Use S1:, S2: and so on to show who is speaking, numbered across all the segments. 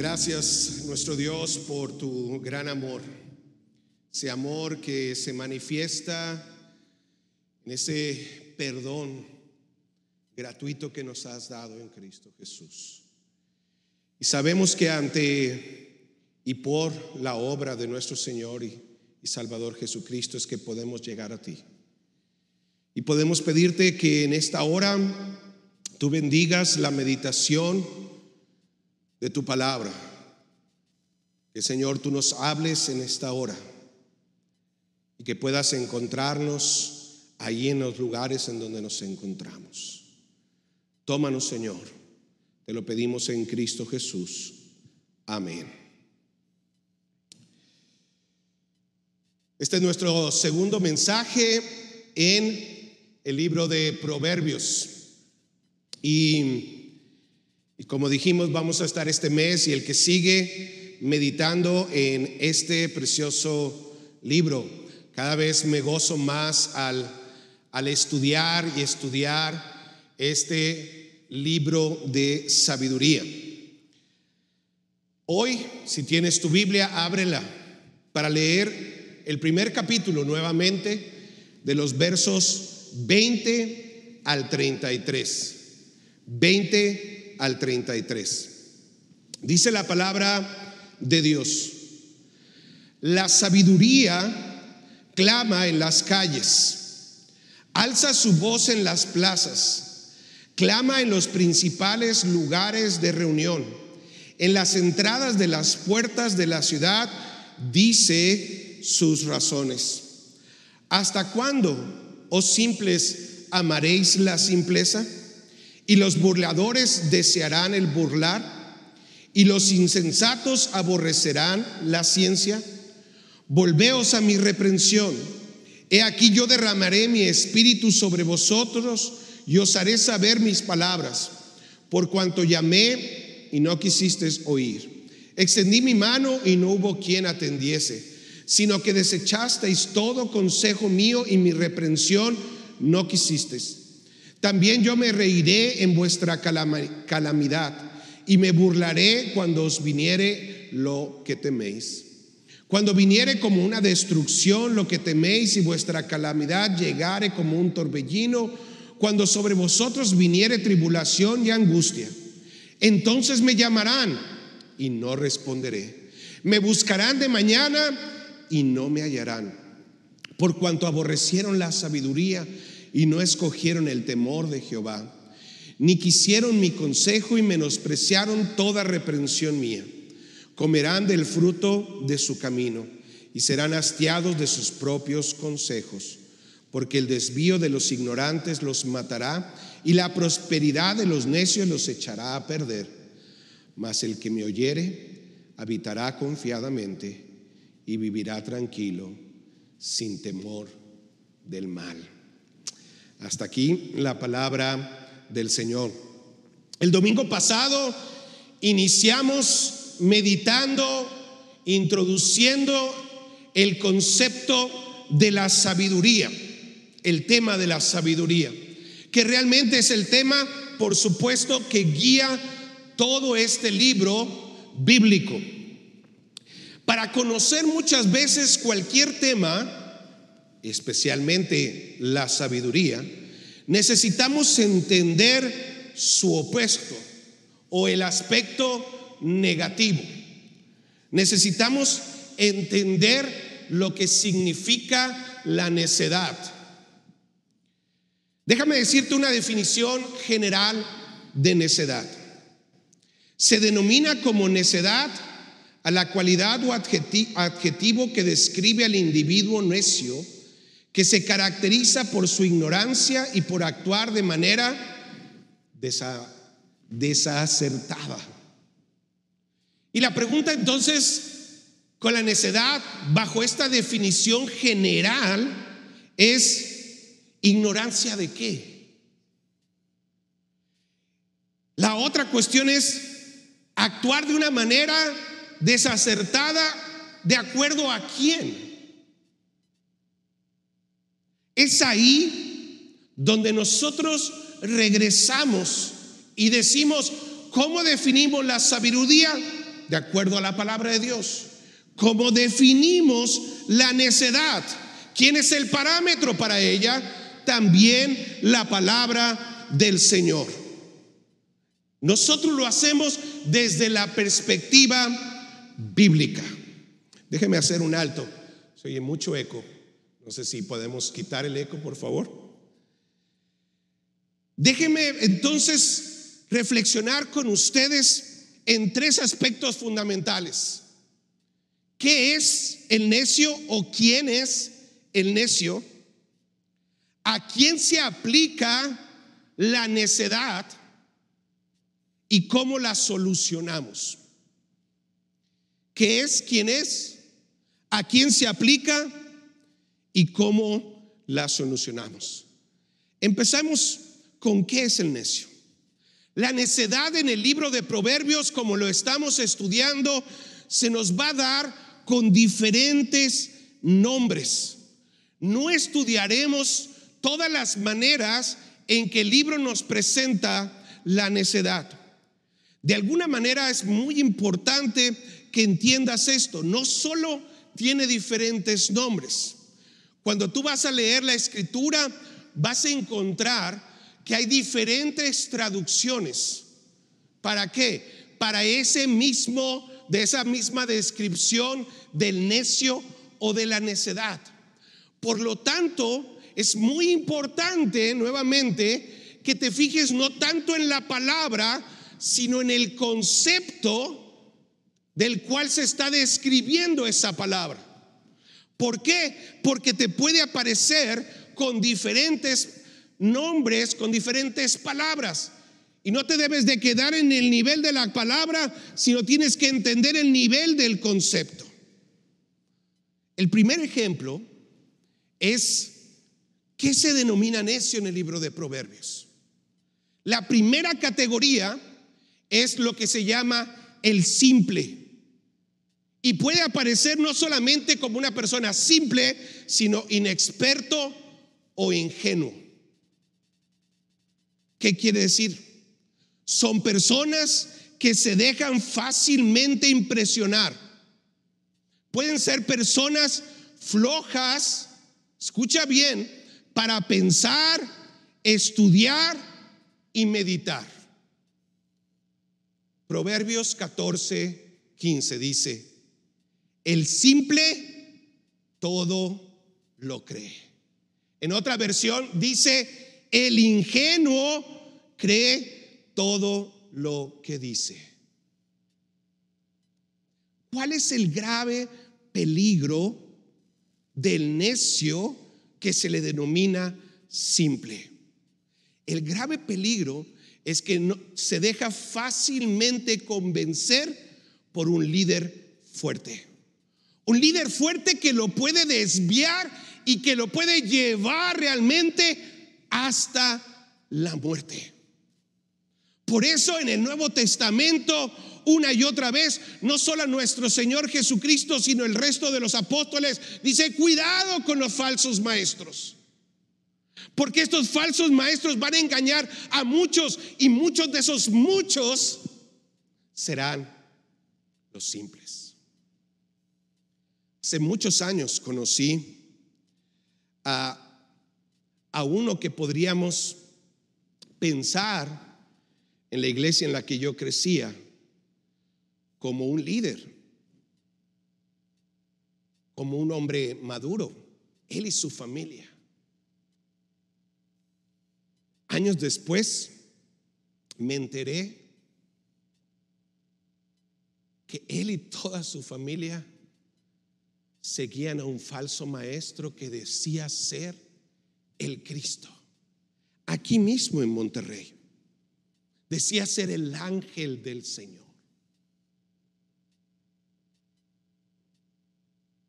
S1: Gracias, nuestro Dios, por tu gran amor. Ese amor que se manifiesta en ese perdón gratuito que nos has dado en Cristo Jesús. Y sabemos que ante y por la obra de nuestro Señor y, y Salvador Jesucristo es que podemos llegar a ti. Y podemos pedirte que en esta hora tú bendigas la meditación de tu palabra. Que Señor tú nos hables en esta hora y que puedas encontrarnos ahí en los lugares en donde nos encontramos. Tómanos, Señor. Te lo pedimos en Cristo Jesús. Amén. Este es nuestro segundo mensaje en el libro de Proverbios. Y, y, como dijimos, vamos a estar este mes y el que sigue meditando en este precioso libro. Cada vez me gozo más al, al estudiar y estudiar este libro de sabiduría. Hoy, si tienes tu Biblia, ábrela para leer el primer capítulo nuevamente de los versos 20 al 33. 20 al 33. Dice la palabra de Dios. La sabiduría clama en las calles, alza su voz en las plazas, clama en los principales lugares de reunión, en las entradas de las puertas de la ciudad, dice sus razones. ¿Hasta cuándo, oh simples, amaréis la simpleza? ¿Y los burladores desearán el burlar? ¿Y los insensatos aborrecerán la ciencia? Volveos a mi reprensión. He aquí yo derramaré mi espíritu sobre vosotros y os haré saber mis palabras, por cuanto llamé y no quisisteis oír. Extendí mi mano y no hubo quien atendiese sino que desechasteis todo consejo mío y mi reprensión no quisisteis. También yo me reiré en vuestra calamidad y me burlaré cuando os viniere lo que teméis. Cuando viniere como una destrucción lo que teméis y vuestra calamidad llegare como un torbellino, cuando sobre vosotros viniere tribulación y angustia, entonces me llamarán y no responderé. Me buscarán de mañana y no me hallarán, por cuanto aborrecieron la sabiduría y no escogieron el temor de Jehová, ni quisieron mi consejo y menospreciaron toda reprensión mía. Comerán del fruto de su camino y serán hastiados de sus propios consejos, porque el desvío de los ignorantes los matará y la prosperidad de los necios los echará a perder. Mas el que me oyere habitará confiadamente y vivirá tranquilo sin temor del mal. Hasta aquí la palabra del Señor. El domingo pasado iniciamos meditando, introduciendo el concepto de la sabiduría, el tema de la sabiduría, que realmente es el tema, por supuesto, que guía todo este libro bíblico. Para conocer muchas veces cualquier tema, especialmente la sabiduría, necesitamos entender su opuesto o el aspecto negativo. Necesitamos entender lo que significa la necedad. Déjame decirte una definición general de necedad. Se denomina como necedad a la cualidad o adjetivo que describe al individuo necio que se caracteriza por su ignorancia y por actuar de manera desacertada. Y la pregunta entonces, con la necedad, bajo esta definición general, es ignorancia de qué. La otra cuestión es actuar de una manera desacertada de acuerdo a quién. Es ahí donde nosotros regresamos y decimos, ¿cómo definimos la sabiduría? de acuerdo a la palabra de Dios. ¿Cómo definimos la necedad? ¿Quién es el parámetro para ella? También la palabra del Señor. Nosotros lo hacemos desde la perspectiva bíblica. Déjeme hacer un alto. Se oye mucho eco. No sé si podemos quitar el eco, por favor. Déjeme entonces reflexionar con ustedes en tres aspectos fundamentales. ¿Qué es el necio o quién es el necio? ¿A quién se aplica la necedad? ¿Y cómo la solucionamos? ¿Qué es? ¿Quién es? ¿A quién se aplica? ¿Y cómo la solucionamos? Empezamos con qué es el necio. La necedad en el libro de Proverbios, como lo estamos estudiando, se nos va a dar con diferentes nombres. No estudiaremos todas las maneras en que el libro nos presenta la necedad. De alguna manera es muy importante que entiendas esto. No solo tiene diferentes nombres. Cuando tú vas a leer la escritura, vas a encontrar que hay diferentes traducciones. ¿Para qué? Para ese mismo, de esa misma descripción del necio o de la necedad. Por lo tanto, es muy importante nuevamente que te fijes no tanto en la palabra, sino en el concepto del cual se está describiendo esa palabra. ¿Por qué? Porque te puede aparecer con diferentes nombres con diferentes palabras. Y no te debes de quedar en el nivel de la palabra, sino tienes que entender el nivel del concepto. El primer ejemplo es qué se denomina necio en el libro de Proverbios. La primera categoría es lo que se llama el simple. Y puede aparecer no solamente como una persona simple, sino inexperto o ingenuo. ¿Qué quiere decir? Son personas que se dejan fácilmente impresionar. Pueden ser personas flojas, escucha bien, para pensar, estudiar y meditar. Proverbios 14, 15 dice, el simple todo lo cree. En otra versión dice, el ingenuo cree todo lo que dice. ¿Cuál es el grave peligro del necio que se le denomina simple? El grave peligro es que no, se deja fácilmente convencer por un líder fuerte. Un líder fuerte que lo puede desviar y que lo puede llevar realmente hasta la muerte. Por eso en el Nuevo Testamento, una y otra vez, no solo nuestro Señor Jesucristo, sino el resto de los apóstoles, dice, cuidado con los falsos maestros. Porque estos falsos maestros van a engañar a muchos y muchos de esos muchos serán los simples. Hace muchos años conocí a a uno que podríamos pensar en la iglesia en la que yo crecía como un líder, como un hombre maduro, él y su familia. Años después me enteré que él y toda su familia seguían a un falso maestro que decía ser el Cristo. Aquí mismo en Monterrey. Decía ser el ángel del Señor.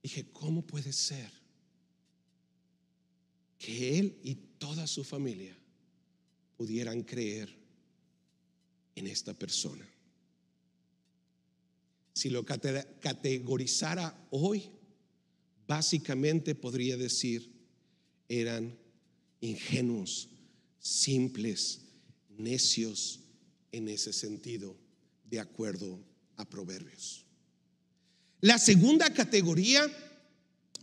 S1: Dije, ¿cómo puede ser que él y toda su familia pudieran creer en esta persona? Si lo categorizara hoy, básicamente podría decir, eran ingenuos, simples, necios en ese sentido, de acuerdo a Proverbios. La segunda categoría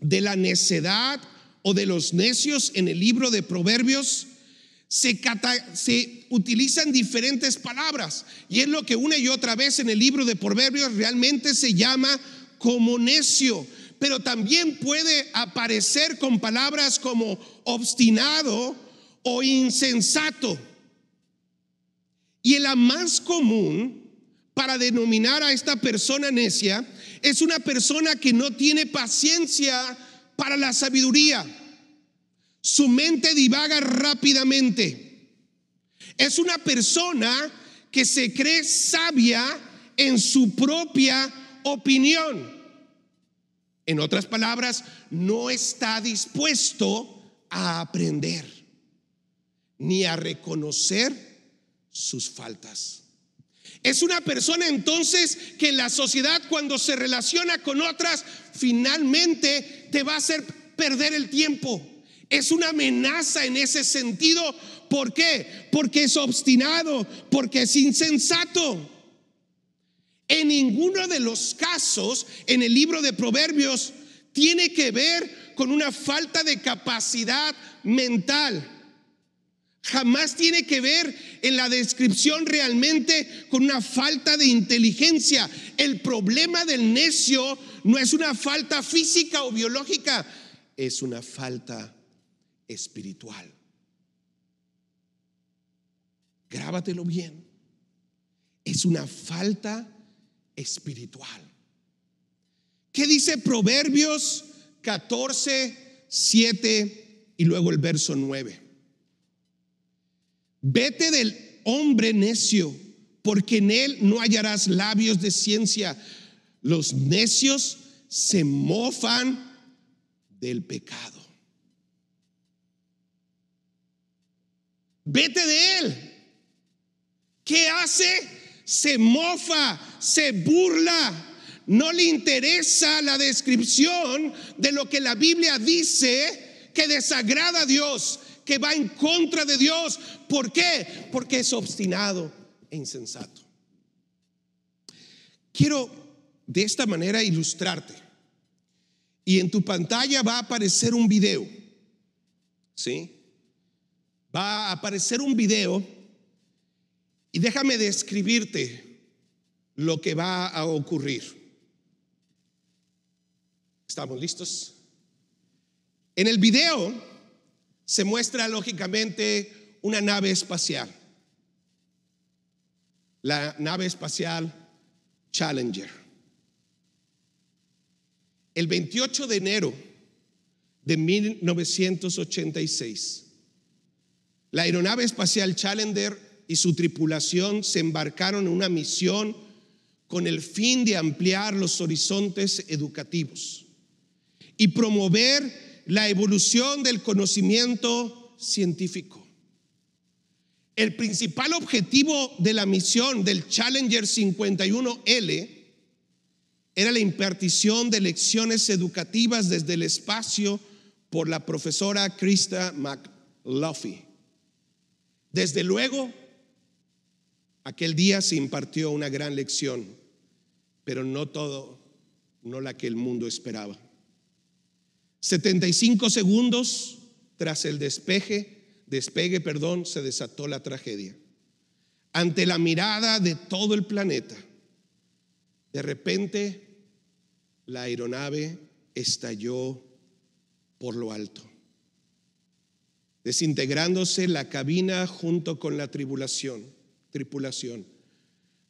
S1: de la necedad o de los necios en el libro de Proverbios se, se, utilizan diferentes palabras y es lo que una y otra vez en el libro de Proverbios realmente se llama como necio, pero también puede aparecer con palabras como obstinado o insensato. Y la más común para denominar a esta persona necia es una persona que no tiene paciencia para la sabiduría. Su mente divaga rápidamente. Es una persona que se cree sabia en su propia opinión. En otras palabras, no está dispuesto a aprender ni a reconocer sus faltas. Es una persona entonces que la sociedad cuando se relaciona con otras, finalmente te va a hacer perder el tiempo. Es una amenaza en ese sentido. ¿Por qué? Porque es obstinado, porque es insensato. En ninguno de los casos en el libro de Proverbios tiene que ver con una falta de capacidad mental jamás tiene que ver en la descripción realmente con una falta de inteligencia. El problema del necio no es una falta física o biológica, es una falta espiritual. Grábatelo bien. Es una falta espiritual. ¿Qué dice Proverbios 14, 7 y luego el verso 9? Vete del hombre necio, porque en él no hallarás labios de ciencia. Los necios se mofan del pecado. Vete de él. ¿Qué hace? Se mofa, se burla. No le interesa la descripción de lo que la Biblia dice que desagrada a Dios que va en contra de Dios. ¿Por qué? Porque es obstinado e insensato. Quiero de esta manera ilustrarte. Y en tu pantalla va a aparecer un video. ¿Sí? Va a aparecer un video y déjame describirte lo que va a ocurrir. ¿Estamos listos? En el video se muestra lógicamente una nave espacial. La nave espacial Challenger. El 28 de enero de 1986, la aeronave espacial Challenger y su tripulación se embarcaron en una misión con el fin de ampliar los horizontes educativos y promover la evolución del conocimiento científico. El principal objetivo de la misión del Challenger 51L era la impartición de lecciones educativas desde el espacio por la profesora Krista McLuffy. Desde luego, aquel día se impartió una gran lección, pero no todo, no la que el mundo esperaba. 75 segundos tras el despeje, despegue, perdón, se desató la tragedia. Ante la mirada de todo el planeta, de repente la aeronave estalló por lo alto, desintegrándose la cabina junto con la tribulación, tripulación.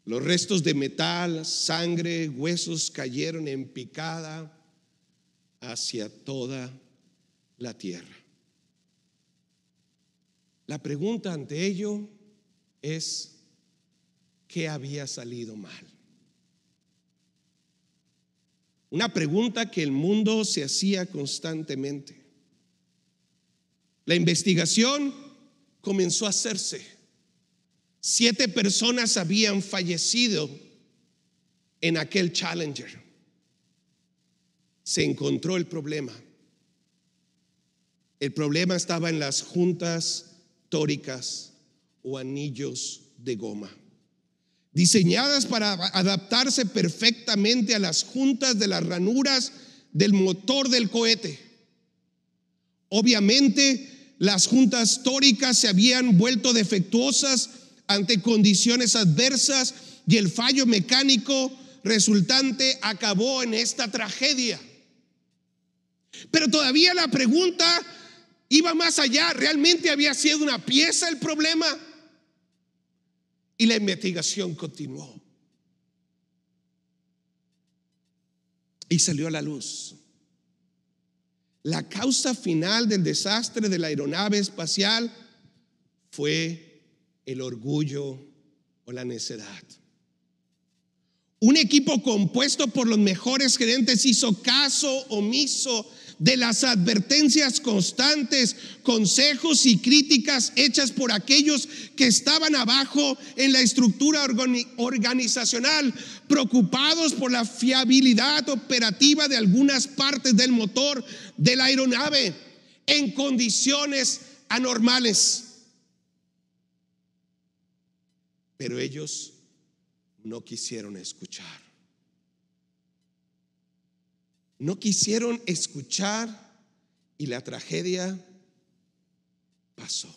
S1: Los restos de metal, sangre, huesos cayeron en picada hacia toda la tierra. La pregunta ante ello es, ¿qué había salido mal? Una pregunta que el mundo se hacía constantemente. La investigación comenzó a hacerse. Siete personas habían fallecido en aquel Challenger se encontró el problema. El problema estaba en las juntas tóricas o anillos de goma. diseñadas para adaptarse perfectamente a las juntas de las ranuras del motor del cohete. Obviamente, las juntas tóricas se habían vuelto defectuosas ante condiciones adversas y el fallo mecánico resultante acabó en esta tragedia. Pero todavía la pregunta iba más allá. ¿Realmente había sido una pieza el problema? Y la investigación continuó. Y salió a la luz. La causa final del desastre de la aeronave espacial fue el orgullo o la necedad. Un equipo compuesto por los mejores gerentes hizo caso omiso de las advertencias constantes, consejos y críticas hechas por aquellos que estaban abajo en la estructura organizacional, preocupados por la fiabilidad operativa de algunas partes del motor de la aeronave en condiciones anormales. Pero ellos no quisieron escuchar. No quisieron escuchar y la tragedia pasó.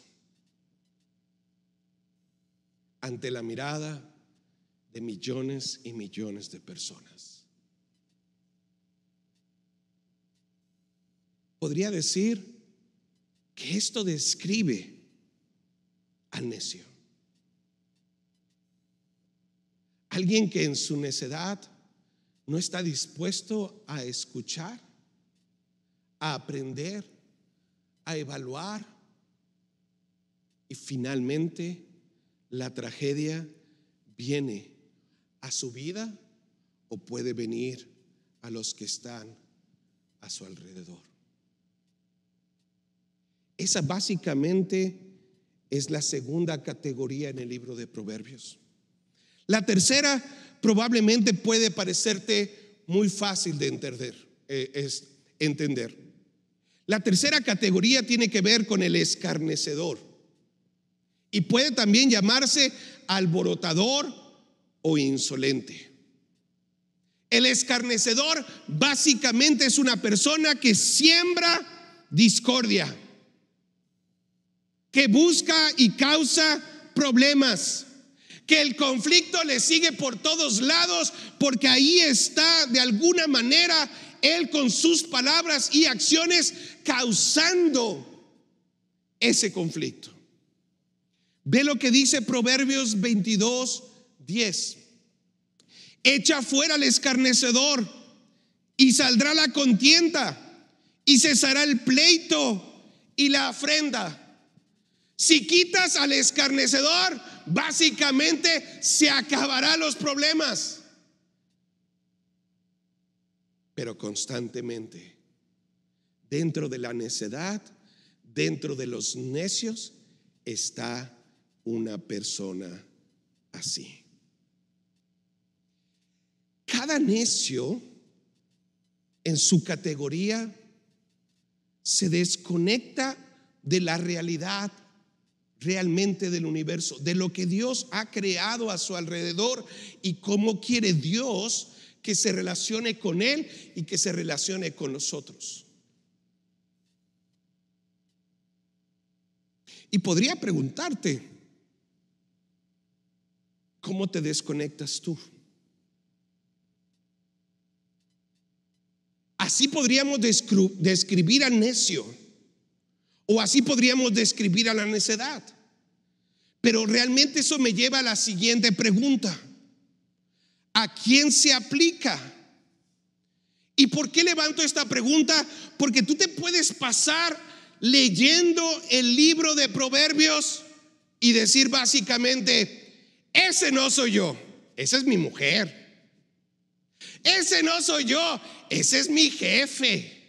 S1: Ante la mirada de millones y millones de personas. Podría decir que esto describe al necio. Alguien que en su necedad no está dispuesto a escuchar, a aprender, a evaluar. Y finalmente la tragedia viene a su vida o puede venir a los que están a su alrededor. Esa básicamente es la segunda categoría en el libro de Proverbios. La tercera probablemente puede parecerte muy fácil de entender, eh, es entender. La tercera categoría tiene que ver con el escarnecedor y puede también llamarse alborotador o insolente. El escarnecedor básicamente es una persona que siembra discordia, que busca y causa problemas que el conflicto le sigue por todos lados, porque ahí está de alguna manera Él con sus palabras y acciones causando ese conflicto. Ve lo que dice Proverbios 22, 10. Echa fuera al escarnecedor y saldrá la contienda y cesará el pleito y la afrenda. Si quitas al escarnecedor, básicamente se acabarán los problemas. Pero constantemente, dentro de la necedad, dentro de los necios, está una persona así. Cada necio en su categoría se desconecta de la realidad realmente del universo, de lo que Dios ha creado a su alrededor y cómo quiere Dios que se relacione con Él y que se relacione con nosotros. Y podría preguntarte, ¿cómo te desconectas tú? Así podríamos describir al necio o así podríamos describir a la necedad. Pero realmente eso me lleva a la siguiente pregunta. ¿A quién se aplica? ¿Y por qué levanto esta pregunta? Porque tú te puedes pasar leyendo el libro de Proverbios y decir básicamente, ese no soy yo, esa es mi mujer. Ese no soy yo, ese es mi jefe.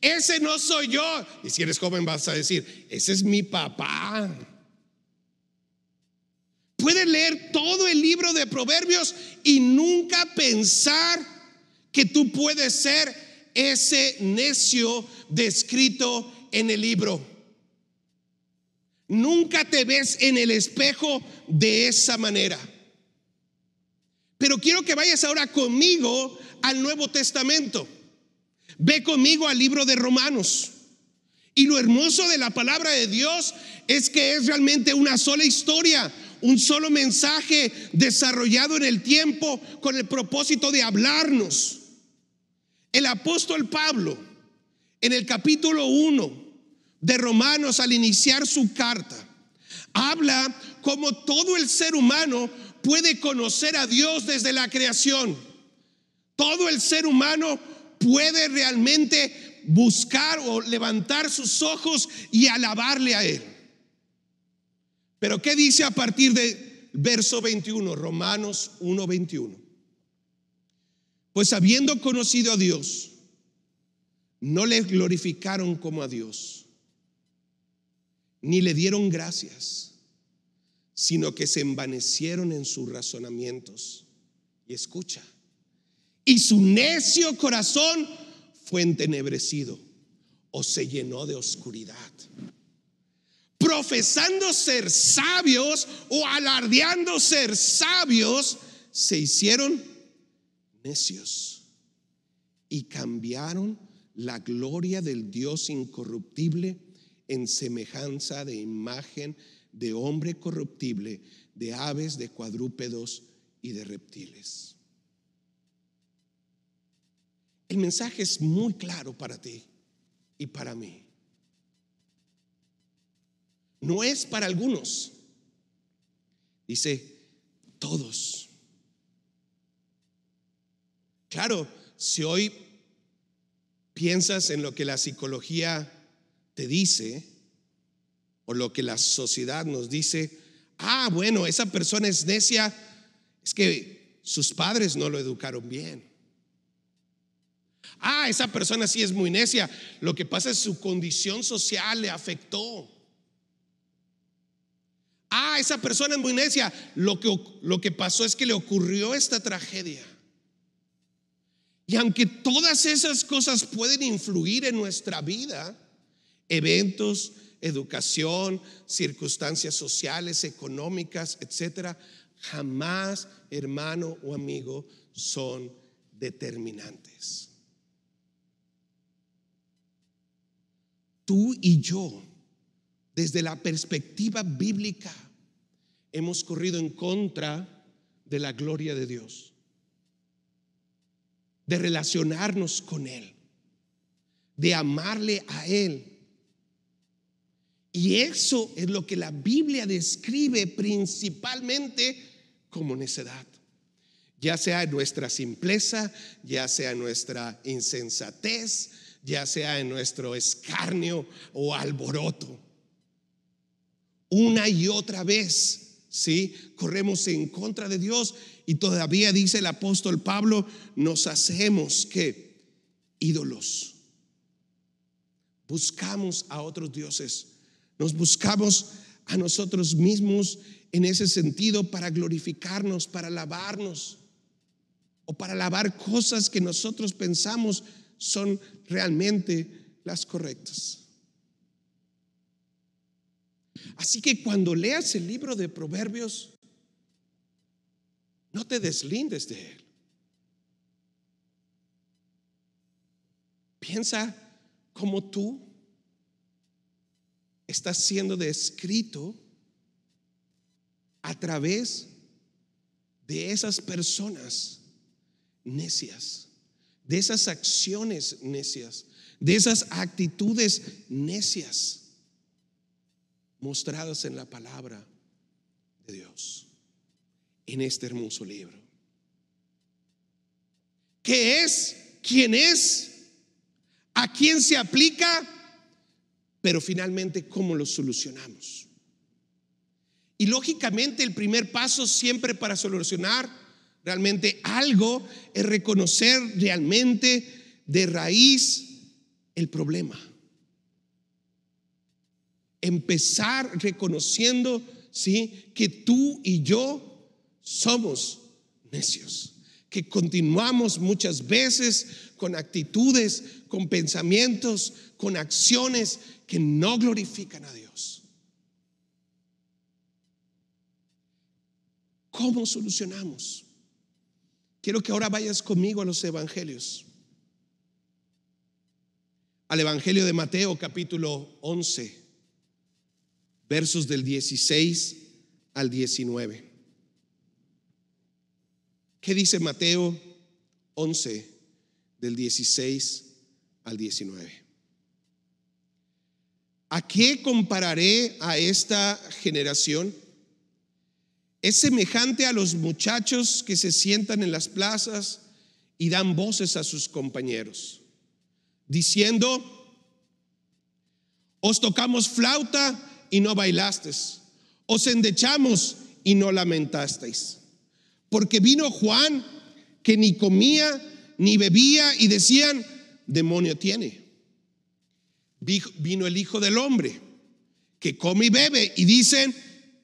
S1: Ese no soy yo. Y si eres joven vas a decir, ese es mi papá. Puedes leer todo el libro de Proverbios y nunca pensar que tú puedes ser ese necio descrito en el libro. Nunca te ves en el espejo de esa manera. Pero quiero que vayas ahora conmigo al Nuevo Testamento. Ve conmigo al libro de Romanos. Y lo hermoso de la palabra de Dios es que es realmente una sola historia, un solo mensaje desarrollado en el tiempo con el propósito de hablarnos. El apóstol Pablo, en el capítulo 1 de Romanos, al iniciar su carta, habla como todo el ser humano puede conocer a Dios desde la creación. Todo el ser humano puede realmente buscar o levantar sus ojos y alabarle a Él. Pero ¿qué dice a partir de verso 21, Romanos 1:21? Pues habiendo conocido a Dios, no le glorificaron como a Dios, ni le dieron gracias, sino que se envanecieron en sus razonamientos. Y escucha, y su necio corazón fue entenebrecido o se llenó de oscuridad. Profesando ser sabios o alardeando ser sabios, se hicieron necios y cambiaron la gloria del Dios incorruptible en semejanza de imagen de hombre corruptible, de aves, de cuadrúpedos y de reptiles. El mensaje es muy claro para ti y para mí. No es para algunos. Dice, todos. Claro, si hoy piensas en lo que la psicología te dice o lo que la sociedad nos dice, ah, bueno, esa persona es necia, es que sus padres no lo educaron bien. Ah, esa persona sí es muy necia. Lo que pasa es su condición social le afectó. Ah, esa persona es muy necia. Lo que, lo que pasó es que le ocurrió esta tragedia. Y aunque todas esas cosas pueden influir en nuestra vida, eventos, educación, circunstancias sociales, económicas, etcétera, jamás, hermano o amigo, son determinantes. Tú y yo, desde la perspectiva bíblica, hemos corrido en contra de la gloria de Dios, de relacionarnos con Él, de amarle a Él. Y eso es lo que la Biblia describe principalmente como necedad. Ya sea nuestra simpleza, ya sea nuestra insensatez, ya sea en nuestro escarnio o alboroto. Una y otra vez, ¿sí? Corremos en contra de Dios y todavía dice el apóstol Pablo, nos hacemos que ídolos. Buscamos a otros dioses, nos buscamos a nosotros mismos en ese sentido para glorificarnos, para alabarnos o para alabar cosas que nosotros pensamos son realmente las correctas. Así que cuando leas el libro de Proverbios, no te deslindes de él. Piensa cómo tú estás siendo descrito a través de esas personas necias de esas acciones necias, de esas actitudes necias mostradas en la palabra de Dios, en este hermoso libro. ¿Qué es? ¿Quién es? ¿A quién se aplica? Pero finalmente, ¿cómo lo solucionamos? Y lógicamente el primer paso siempre para solucionar realmente algo es reconocer realmente de raíz el problema. Empezar reconociendo, ¿sí? Que tú y yo somos necios, que continuamos muchas veces con actitudes, con pensamientos, con acciones que no glorifican a Dios. ¿Cómo solucionamos? Quiero que ahora vayas conmigo a los evangelios. Al Evangelio de Mateo capítulo 11, versos del 16 al 19. ¿Qué dice Mateo 11 del 16 al 19? ¿A qué compararé a esta generación? Es semejante a los muchachos que se sientan en las plazas y dan voces a sus compañeros, diciendo, os tocamos flauta y no bailasteis, os endechamos y no lamentasteis. Porque vino Juan que ni comía ni bebía y decían, demonio tiene. Vino el Hijo del Hombre que come y bebe y dicen,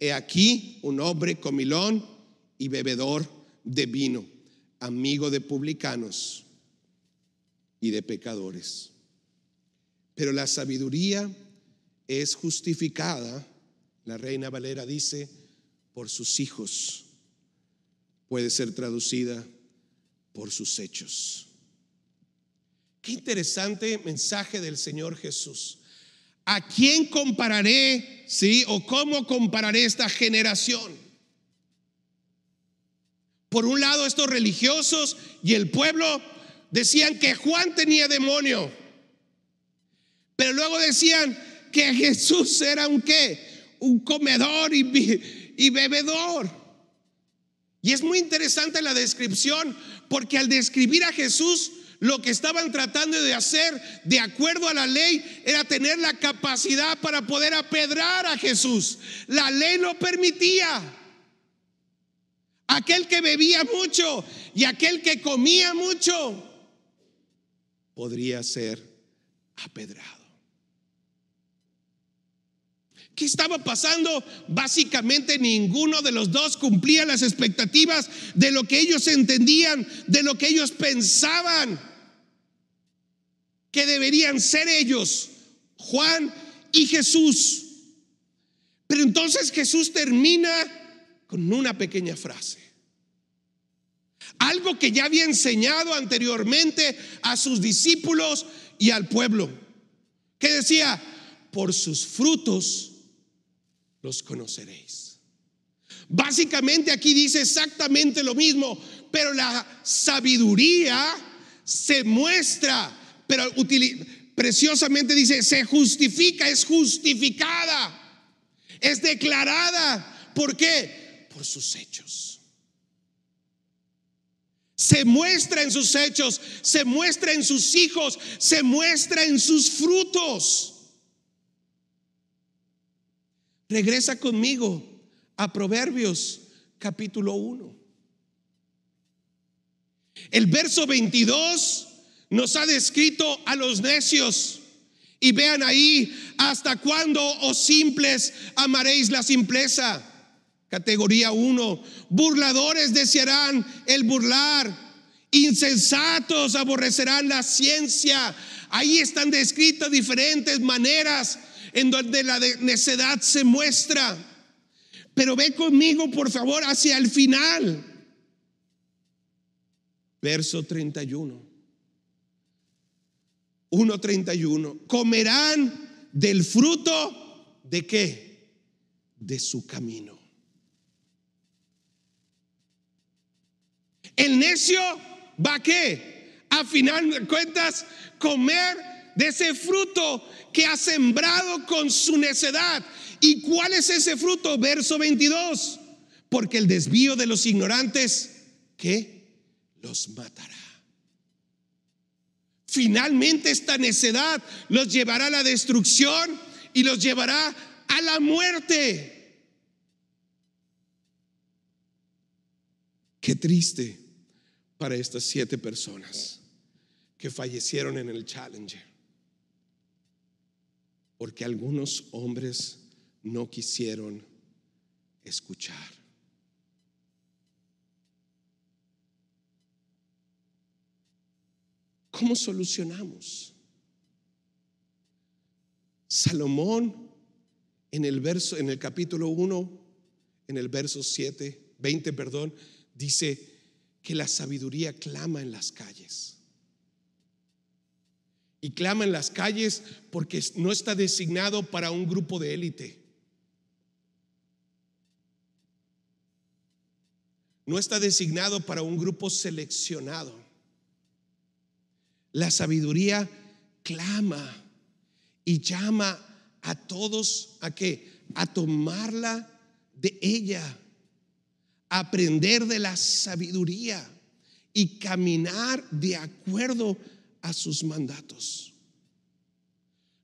S1: he aquí un hombre comilón y bebedor de vino, amigo de publicanos y de pecadores. Pero la sabiduría es justificada, la reina Valera dice, por sus hijos. Puede ser traducida por sus hechos. Qué interesante mensaje del Señor Jesús. ¿A quién compararé, sí? ¿O cómo compararé esta generación? Por un lado, estos religiosos y el pueblo decían que Juan tenía demonio. Pero luego decían que Jesús era un qué? Un comedor y, y bebedor. Y es muy interesante la descripción porque al describir a Jesús lo que estaban tratando de hacer de acuerdo a la ley era tener la capacidad para poder apedrar a Jesús. La ley lo permitía. Aquel que bebía mucho y aquel que comía mucho podría ser apedrado. ¿Qué estaba pasando? Básicamente ninguno de los dos cumplía las expectativas de lo que ellos entendían, de lo que ellos pensaban que deberían ser ellos, Juan y Jesús. Pero entonces Jesús termina con una pequeña frase. Algo que ya había enseñado anteriormente a sus discípulos y al pueblo. Que decía, por sus frutos los conoceréis. Básicamente aquí dice exactamente lo mismo, pero la sabiduría se muestra, pero preciosamente dice, se justifica, es justificada, es declarada. ¿Por qué? Por sus hechos. Se muestra en sus hechos, se muestra en sus hijos, se muestra en sus frutos. Regresa conmigo a Proverbios capítulo 1. El verso 22 nos ha descrito a los necios. Y vean ahí, ¿hasta cuándo, oh simples, amaréis la simpleza? Categoría 1. Burladores desearán el burlar. Insensatos aborrecerán la ciencia. Ahí están descritas diferentes maneras en donde la necedad se muestra. Pero ve conmigo, por favor, hacia el final. Verso 31. 1.31. Comerán del fruto de qué? De su camino. El necio va a qué? A final de cuentas, comer de ese fruto que ha sembrado con su necedad. ¿Y cuál es ese fruto? Verso 22. Porque el desvío de los ignorantes, ¿qué? Los matará. Finalmente esta necedad los llevará a la destrucción y los llevará a la muerte. Qué triste para estas siete personas que fallecieron en el Challenger porque algunos hombres no quisieron escuchar. ¿Cómo solucionamos? Salomón en el verso en el capítulo 1 en el verso 7, 20, perdón, dice que la sabiduría clama en las calles. Y clama en las calles porque no está designado para un grupo de élite. No está designado para un grupo seleccionado. La sabiduría clama y llama a todos a que a tomarla de ella, a aprender de la sabiduría y caminar de acuerdo a sus mandatos.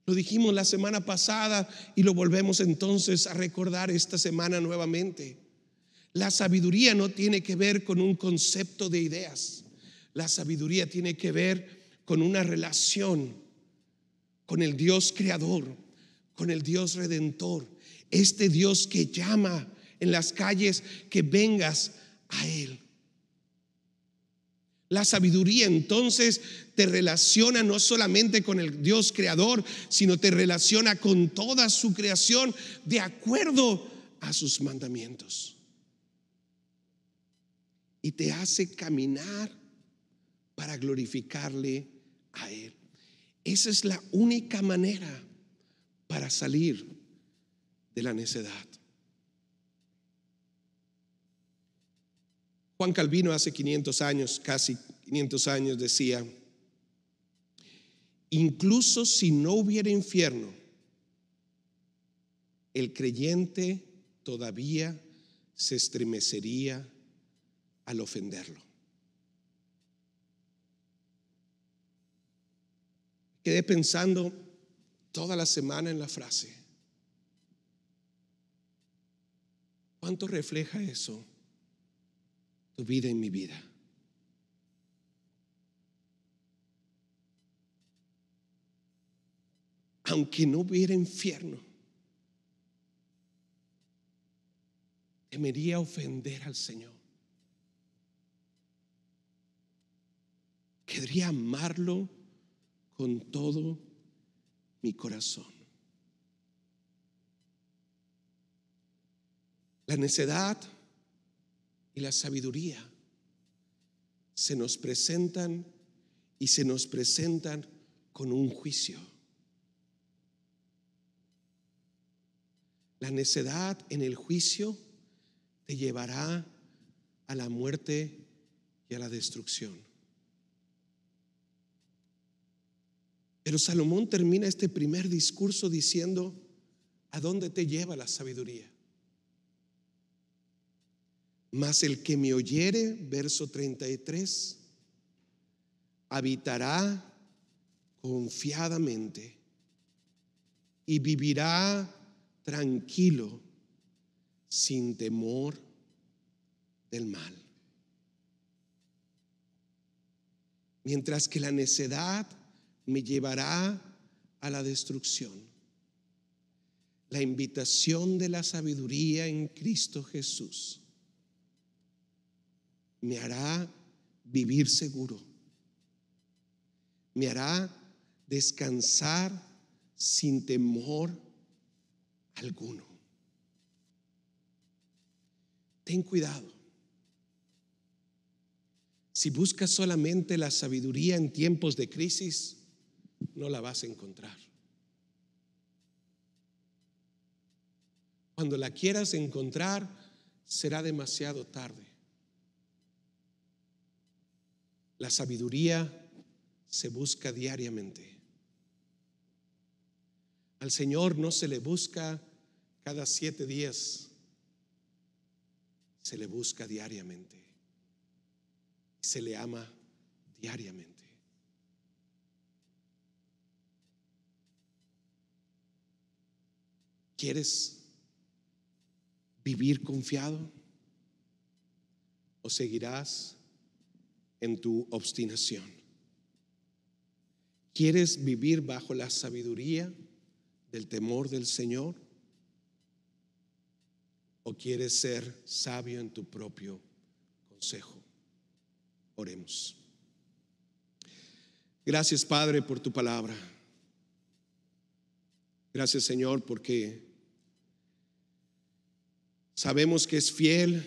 S1: Lo dijimos la semana pasada y lo volvemos entonces a recordar esta semana nuevamente. La sabiduría no tiene que ver con un concepto de ideas. La sabiduría tiene que ver con una relación con el Dios creador, con el Dios redentor, este Dios que llama en las calles que vengas a Él. La sabiduría entonces te relaciona no solamente con el Dios creador, sino te relaciona con toda su creación de acuerdo a sus mandamientos. Y te hace caminar para glorificarle a Él. Esa es la única manera para salir de la necedad. Juan Calvino hace 500 años, casi 500 años, decía, incluso si no hubiera infierno, el creyente todavía se estremecería al ofenderlo. Quedé pensando toda la semana en la frase. ¿Cuánto refleja eso tu vida en mi vida? Aunque no hubiera infierno, temería ofender al Señor. Querría amarlo con todo mi corazón. La necedad y la sabiduría se nos presentan y se nos presentan con un juicio. La necedad en el juicio te llevará a la muerte y a la destrucción. Pero Salomón termina este primer discurso diciendo, ¿a dónde te lleva la sabiduría? Mas el que me oyere, verso 33, habitará confiadamente y vivirá tranquilo sin temor del mal. Mientras que la necedad me llevará a la destrucción. La invitación de la sabiduría en Cristo Jesús me hará vivir seguro. Me hará descansar sin temor alguno. Ten cuidado. Si buscas solamente la sabiduría en tiempos de crisis, no la vas a encontrar. Cuando la quieras encontrar, será demasiado tarde. La sabiduría se busca diariamente. Al Señor no se le busca cada siete días, se le busca diariamente. Se le ama diariamente. ¿Quieres vivir confiado? ¿O seguirás en tu obstinación? ¿Quieres vivir bajo la sabiduría del temor del Señor? ¿O quieres ser sabio en tu propio consejo? Oremos. Gracias Padre por tu palabra. Gracias Señor porque Sabemos que es fiel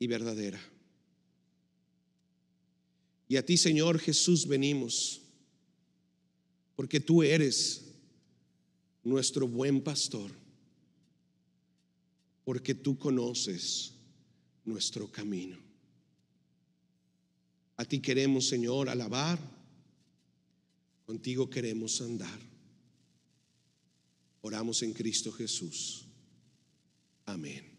S1: y verdadera. Y a ti, Señor Jesús, venimos, porque tú eres nuestro buen pastor, porque tú conoces nuestro camino. A ti queremos, Señor, alabar, contigo queremos andar. Oramos en Cristo Jesús. Amén.